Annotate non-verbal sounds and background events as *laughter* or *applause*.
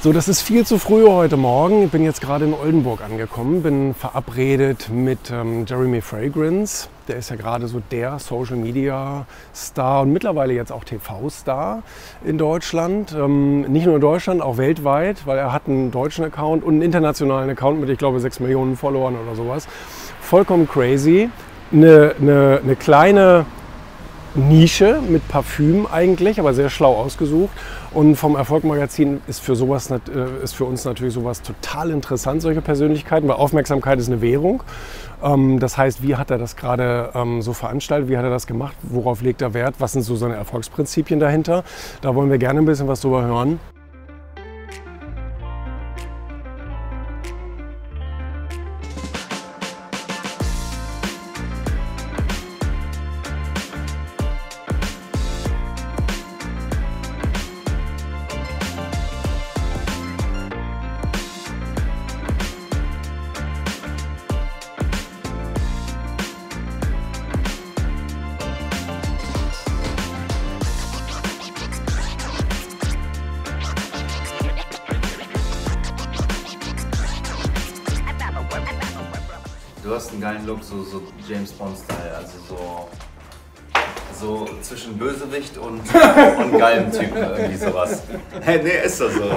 So, das ist viel zu früh heute Morgen. Ich bin jetzt gerade in Oldenburg angekommen, bin verabredet mit ähm, Jeremy Fragrance. Der ist ja gerade so der Social Media Star und mittlerweile jetzt auch TV-Star in Deutschland. Ähm, nicht nur in Deutschland, auch weltweit, weil er hat einen deutschen Account und einen internationalen Account mit, ich glaube, 6 Millionen Followern oder sowas. Vollkommen crazy. Eine, eine, eine kleine Nische mit Parfüm eigentlich, aber sehr schlau ausgesucht. Und vom Erfolgmagazin ist für, sowas, äh, ist für uns natürlich sowas total interessant, solche Persönlichkeiten, weil Aufmerksamkeit ist eine Währung. Ähm, das heißt, wie hat er das gerade ähm, so veranstaltet, wie hat er das gemacht, worauf legt er Wert, was sind so seine Erfolgsprinzipien dahinter. Da wollen wir gerne ein bisschen was drüber hören. du hast einen geilen Look, so, so James Bond-Style, also so, so zwischen Bösewicht und, *laughs* und geilem Typen, irgendwie sowas. Hey, nee, ist das so.